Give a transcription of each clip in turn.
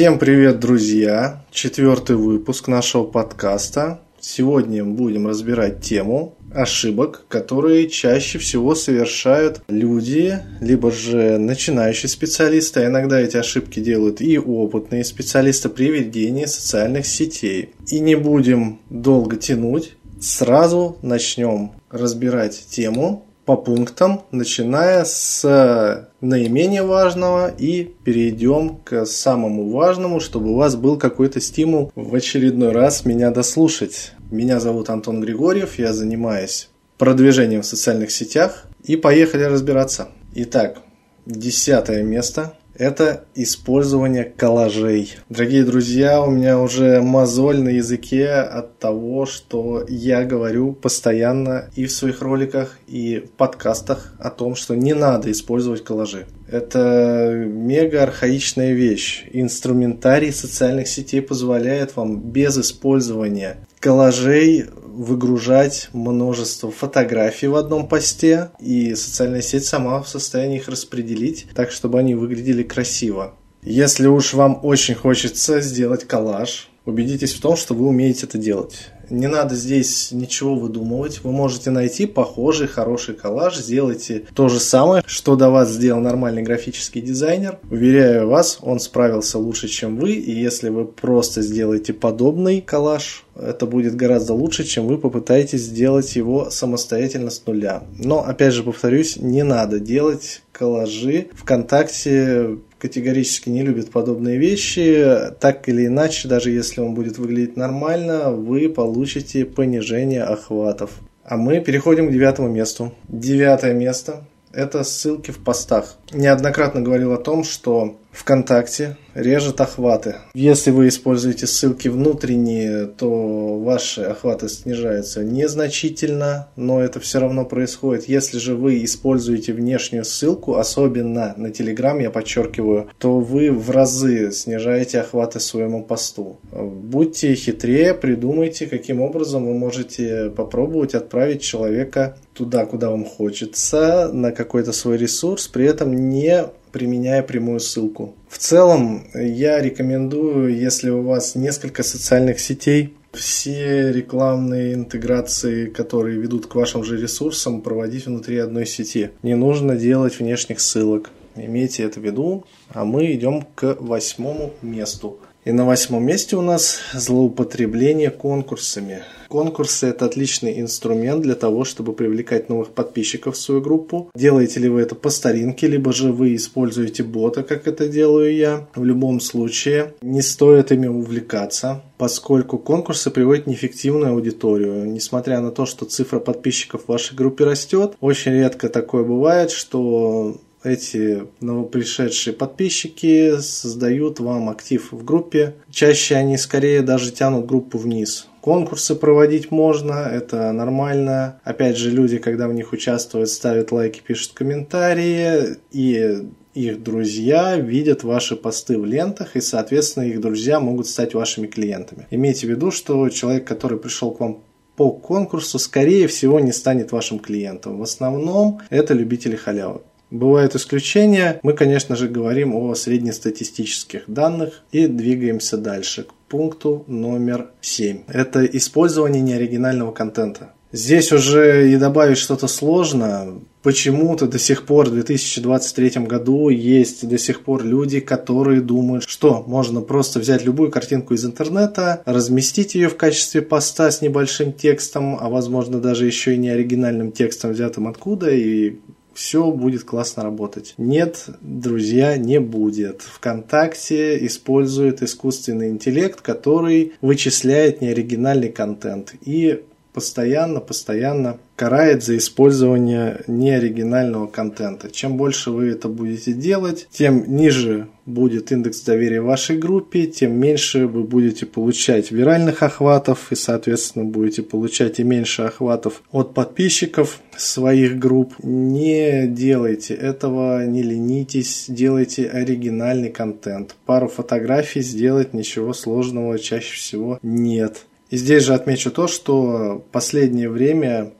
Всем привет, друзья! Четвертый выпуск нашего подкаста. Сегодня будем разбирать тему ошибок, которые чаще всего совершают люди, либо же начинающие специалисты, а иногда эти ошибки делают и опытные специалисты при ведении социальных сетей. И не будем долго тянуть, сразу начнем разбирать тему по пунктам, начиная с наименее важного и перейдем к самому важному, чтобы у вас был какой-то стимул в очередной раз меня дослушать. Меня зовут Антон Григорьев, я занимаюсь продвижением в социальных сетях и поехали разбираться. Итак, десятое место это использование коллажей. Дорогие друзья, у меня уже мозоль на языке от того, что я говорю постоянно и в своих роликах, и в подкастах о том, что не надо использовать коллажи. Это мега архаичная вещь. Инструментарий социальных сетей позволяет вам без использования коллажей выгружать множество фотографий в одном посте, и социальная сеть сама в состоянии их распределить так, чтобы они выглядели красиво. Если уж вам очень хочется сделать коллаж, убедитесь в том, что вы умеете это делать. Не надо здесь ничего выдумывать. Вы можете найти похожий, хороший коллаж. Сделайте то же самое, что до вас сделал нормальный графический дизайнер. Уверяю вас, он справился лучше, чем вы. И если вы просто сделаете подобный коллаж, это будет гораздо лучше, чем вы попытаетесь сделать его самостоятельно с нуля. Но, опять же, повторюсь, не надо делать коллажи ВКонтакте категорически не любит подобные вещи. Так или иначе, даже если он будет выглядеть нормально, вы получите понижение охватов. А мы переходим к девятому месту. Девятое место – это ссылки в постах. Неоднократно говорил о том, что ВКонтакте режет охваты. Если вы используете ссылки внутренние, то ваши охваты снижаются незначительно, но это все равно происходит. Если же вы используете внешнюю ссылку, особенно на Telegram, я подчеркиваю, то вы в разы снижаете охваты своему посту. Будьте хитрее, придумайте, каким образом вы можете попробовать отправить человека туда, куда вам хочется, на какой-то свой ресурс, при этом не применяя прямую ссылку. В целом, я рекомендую, если у вас несколько социальных сетей, все рекламные интеграции, которые ведут к вашим же ресурсам, проводить внутри одной сети. Не нужно делать внешних ссылок. Имейте это в виду. А мы идем к восьмому месту. И на восьмом месте у нас злоупотребление конкурсами. Конкурсы – это отличный инструмент для того, чтобы привлекать новых подписчиков в свою группу. Делаете ли вы это по старинке, либо же вы используете бота, как это делаю я. В любом случае, не стоит ими увлекаться, поскольку конкурсы приводят неэффективную аудиторию. Несмотря на то, что цифра подписчиков в вашей группе растет, очень редко такое бывает, что эти новопришедшие подписчики создают вам актив в группе. Чаще они скорее даже тянут группу вниз. Конкурсы проводить можно, это нормально. Опять же, люди, когда в них участвуют, ставят лайки, пишут комментарии, и их друзья видят ваши посты в лентах, и, соответственно, их друзья могут стать вашими клиентами. Имейте в виду, что человек, который пришел к вам по конкурсу, скорее всего, не станет вашим клиентом. В основном это любители халявы. Бывают исключения. Мы, конечно же, говорим о среднестатистических данных и двигаемся дальше к пункту номер 7. Это использование неоригинального контента. Здесь уже и добавить что-то сложно. Почему-то до сих пор в 2023 году есть до сих пор люди, которые думают, что можно просто взять любую картинку из интернета, разместить ее в качестве поста с небольшим текстом, а возможно даже еще и не оригинальным текстом, взятым откуда, и все будет классно работать. Нет, друзья, не будет. ВКонтакте использует искусственный интеллект, который вычисляет неоригинальный контент и постоянно, постоянно карает за использование неоригинального контента. Чем больше вы это будете делать, тем ниже будет индекс доверия вашей группе, тем меньше вы будете получать виральных охватов и, соответственно, будете получать и меньше охватов от подписчиков своих групп. Не делайте этого, не ленитесь, делайте оригинальный контент. Пару фотографий сделать ничего сложного чаще всего нет. И здесь же отмечу то, что последнее время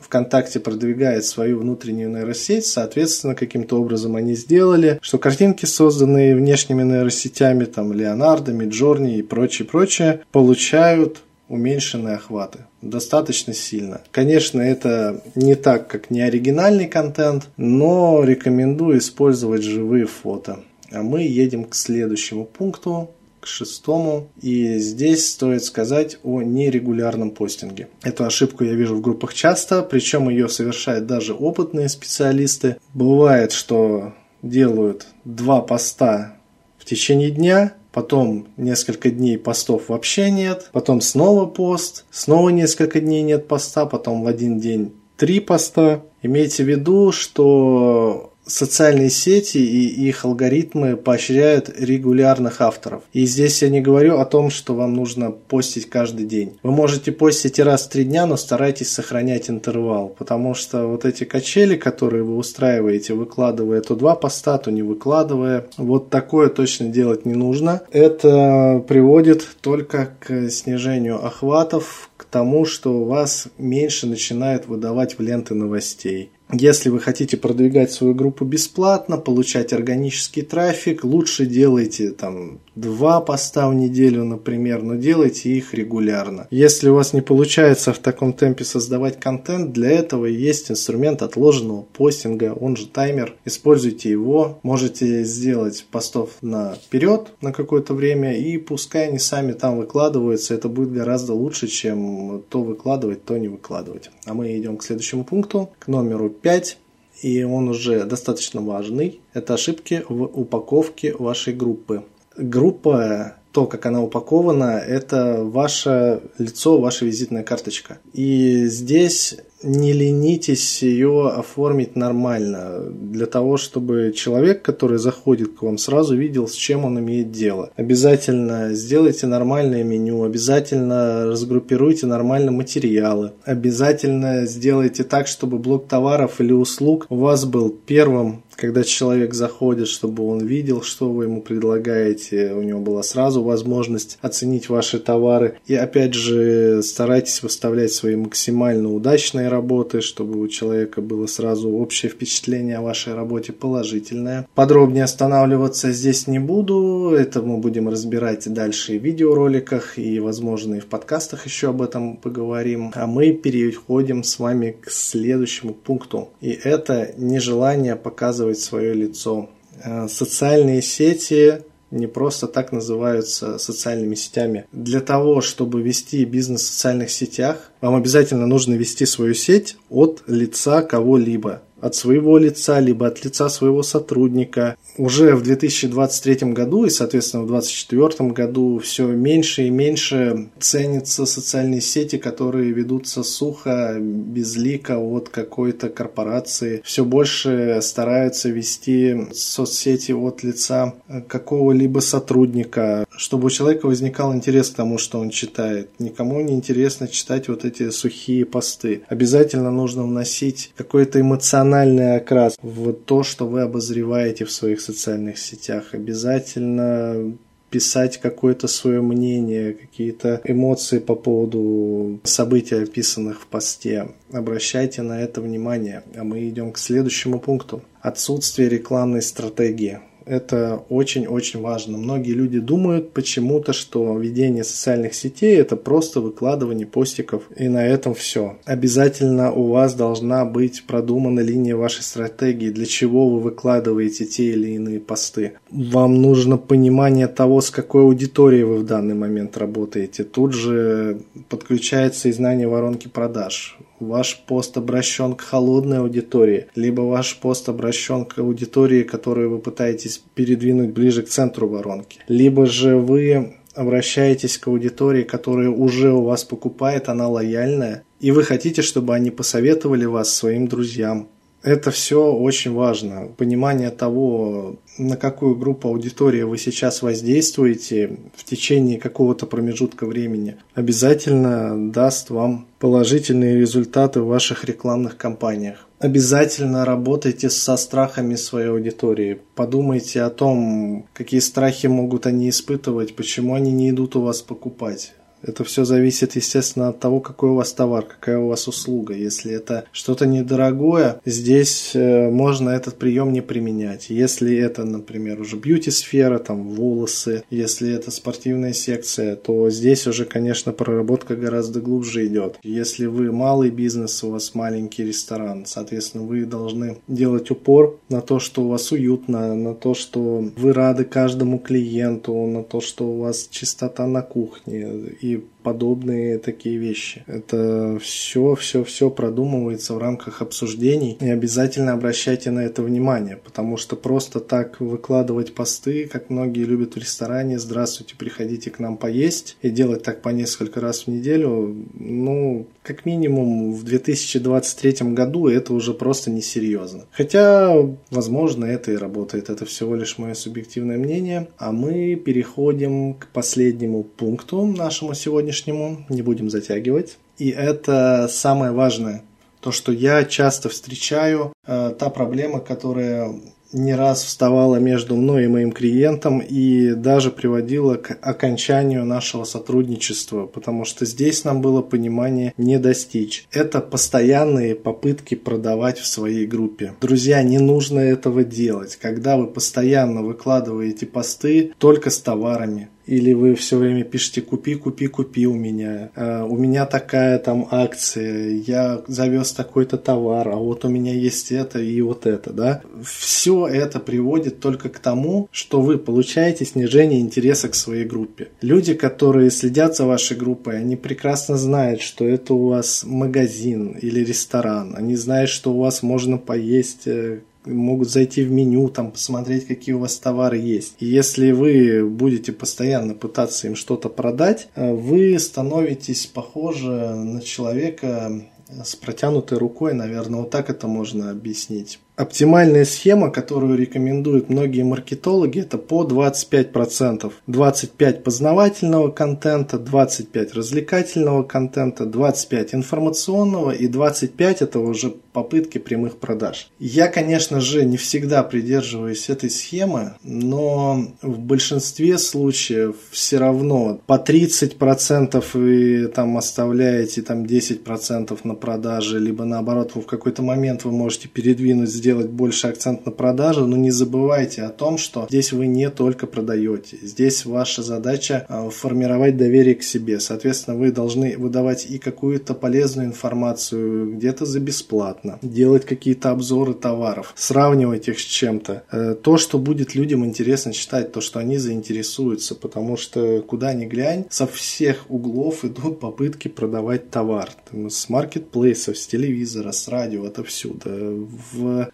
ВКонтакте продвигает свою внутреннюю нейросеть, соответственно, каким-то образом они сделали, что картинки, созданные внешними нейросетями, там, Леонардо, Миджорни и прочее, прочее, получают уменьшенные охваты. Достаточно сильно. Конечно, это не так, как не оригинальный контент, но рекомендую использовать живые фото. А мы едем к следующему пункту, шестому. И здесь стоит сказать о нерегулярном постинге. Эту ошибку я вижу в группах часто, причем ее совершают даже опытные специалисты. Бывает, что делают два поста в течение дня, потом несколько дней постов вообще нет, потом снова пост, снова несколько дней нет поста, потом в один день три поста. Имейте в виду, что социальные сети и их алгоритмы поощряют регулярных авторов. И здесь я не говорю о том, что вам нужно постить каждый день. Вы можете постить и раз в три дня, но старайтесь сохранять интервал, потому что вот эти качели, которые вы устраиваете, выкладывая то два поста, то не выкладывая, вот такое точно делать не нужно. Это приводит только к снижению охватов, к тому, что у вас меньше начинает выдавать в ленты новостей. Если вы хотите продвигать свою группу бесплатно, получать органический трафик, лучше делайте там два поста в неделю, например, но делайте их регулярно. Если у вас не получается в таком темпе создавать контент, для этого есть инструмент отложенного постинга, он же таймер. Используйте его, можете сделать постов наперед на какое-то время, и пускай они сами там выкладываются, это будет гораздо лучше, чем то выкладывать, то не выкладывать. А мы идем к следующему пункту, к номеру 5 и он уже достаточно важный. Это ошибки в упаковке вашей группы группа, то, как она упакована, это ваше лицо, ваша визитная карточка. И здесь не ленитесь ее оформить нормально, для того, чтобы человек, который заходит к вам, сразу видел, с чем он имеет дело. Обязательно сделайте нормальное меню, обязательно разгруппируйте нормально материалы, обязательно сделайте так, чтобы блок товаров или услуг у вас был первым когда человек заходит, чтобы он видел, что вы ему предлагаете, у него была сразу возможность оценить ваши товары. И опять же, старайтесь выставлять свои максимально удачные работы, чтобы у человека было сразу общее впечатление о вашей работе положительное. Подробнее останавливаться здесь не буду, это мы будем разбирать дальше в видеороликах и, возможно, и в подкастах еще об этом поговорим. А мы переходим с вами к следующему пункту. И это нежелание показывать показывать свое лицо. Э, социальные сети не просто так называются социальными сетями. Для того, чтобы вести бизнес в социальных сетях, вам обязательно нужно вести свою сеть от лица кого-либо от своего лица, либо от лица своего сотрудника. Уже в 2023 году и, соответственно, в 2024 году все меньше и меньше ценятся социальные сети, которые ведутся сухо, безлико от какой-то корпорации. Все больше стараются вести соцсети от лица какого-либо сотрудника, чтобы у человека возникал интерес к тому, что он читает. Никому не интересно читать вот эти сухие посты. Обязательно нужно вносить какой-то эмоциональный эмоциональный окрас в то, что вы обозреваете в своих социальных сетях. Обязательно писать какое-то свое мнение, какие-то эмоции по поводу событий, описанных в посте. Обращайте на это внимание. А мы идем к следующему пункту. Отсутствие рекламной стратегии это очень-очень важно. Многие люди думают почему-то, что ведение социальных сетей это просто выкладывание постиков и на этом все. Обязательно у вас должна быть продумана линия вашей стратегии, для чего вы выкладываете те или иные посты. Вам нужно понимание того, с какой аудиторией вы в данный момент работаете. Тут же подключается и знание воронки продаж ваш пост обращен к холодной аудитории, либо ваш пост обращен к аудитории, которую вы пытаетесь передвинуть ближе к центру воронки, либо же вы обращаетесь к аудитории, которая уже у вас покупает, она лояльная, и вы хотите, чтобы они посоветовали вас своим друзьям, это все очень важно. Понимание того, на какую группу аудитории вы сейчас воздействуете в течение какого-то промежутка времени, обязательно даст вам положительные результаты в ваших рекламных кампаниях. Обязательно работайте со страхами своей аудитории. Подумайте о том, какие страхи могут они испытывать, почему они не идут у вас покупать Это все зависит, естественно, от того, какой у вас товар, какая у вас услуга. Если это что-то недорогое, здесь э, можно этот прием не применять. Если это, например, уже бьюти-сфера, там волосы, если это спортивная секция, то здесь уже, конечно, проработка гораздо глубже идет. Если вы малый бизнес, у вас маленький ресторан, соответственно, вы должны делать упор на то, что у вас уютно, на то, что вы рады каждому клиенту, на то, что у вас чистота на кухне и you. Подобные такие вещи. Это все, все, все продумывается в рамках обсуждений и обязательно обращайте на это внимание, потому что просто так выкладывать посты, как многие любят в ресторане, здравствуйте, приходите к нам поесть и делать так по несколько раз в неделю, ну, как минимум в 2023 году это уже просто несерьезно. Хотя, возможно, это и работает, это всего лишь мое субъективное мнение, а мы переходим к последнему пункту нашему сегодняшнему сегодняшнему, не будем затягивать. И это самое важное, то, что я часто встречаю, та проблема, которая не раз вставала между мной и моим клиентом и даже приводила к окончанию нашего сотрудничества, потому что здесь нам было понимание не достичь. Это постоянные попытки продавать в своей группе. Друзья, не нужно этого делать. Когда вы постоянно выкладываете посты только с товарами, или вы все время пишете «купи, купи, купи у меня», э, «у меня такая там акция», «я завез такой-то товар», «а вот у меня есть это и вот это», да? Все это приводит только к тому, что вы получаете снижение интереса к своей группе. Люди, которые следят за вашей группой, они прекрасно знают, что это у вас магазин или ресторан, они знают, что у вас можно поесть э, могут зайти в меню, там посмотреть, какие у вас товары есть. И если вы будете постоянно пытаться им что-то продать, э, вы становитесь похожи на человека с протянутой рукой, наверное, вот так это можно объяснить. Оптимальная схема, которую рекомендуют многие маркетологи, это по 25%. 25 познавательного контента, 25 развлекательного контента, 25 информационного и 25 это уже попытки прямых продаж. Я, конечно же, не всегда придерживаюсь этой схемы, но в большинстве случаев все равно по 30% вы там оставляете там 10% на продаже, либо наоборот вы в какой-то момент вы можете передвинуть, сделать больше акцент на продажу, но не забывайте о том, что здесь вы не только продаете, здесь ваша задача а, формировать доверие к себе, соответственно вы должны выдавать и какую-то полезную информацию где-то за бесплатно, делать какие-то обзоры товаров, сравнивать их с чем-то. Э, то, что будет людям интересно читать, то, что они заинтересуются, потому что куда ни глянь, со всех углов идут попытки продавать товар. С маркетплейсов, с телевизора, с радио, это всюду.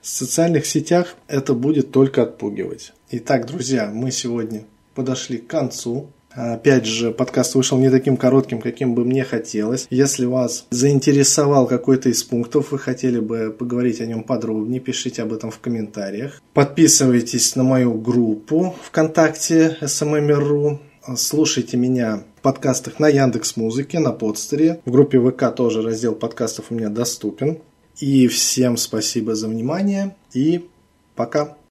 В социальных сетях это будет только отпугивать. Итак, друзья, мы сегодня подошли к концу. Опять же, подкаст вышел не таким коротким, каким бы мне хотелось. Если вас заинтересовал какой-то из пунктов, вы хотели бы поговорить о нем подробнее, пишите об этом в комментариях. Подписывайтесь на мою группу ВКонтакте SMM.ru. Слушайте меня в подкастах на Яндекс Музыке, на Подстере. В группе ВК тоже раздел подкастов у меня доступен. И всем спасибо за внимание и пока.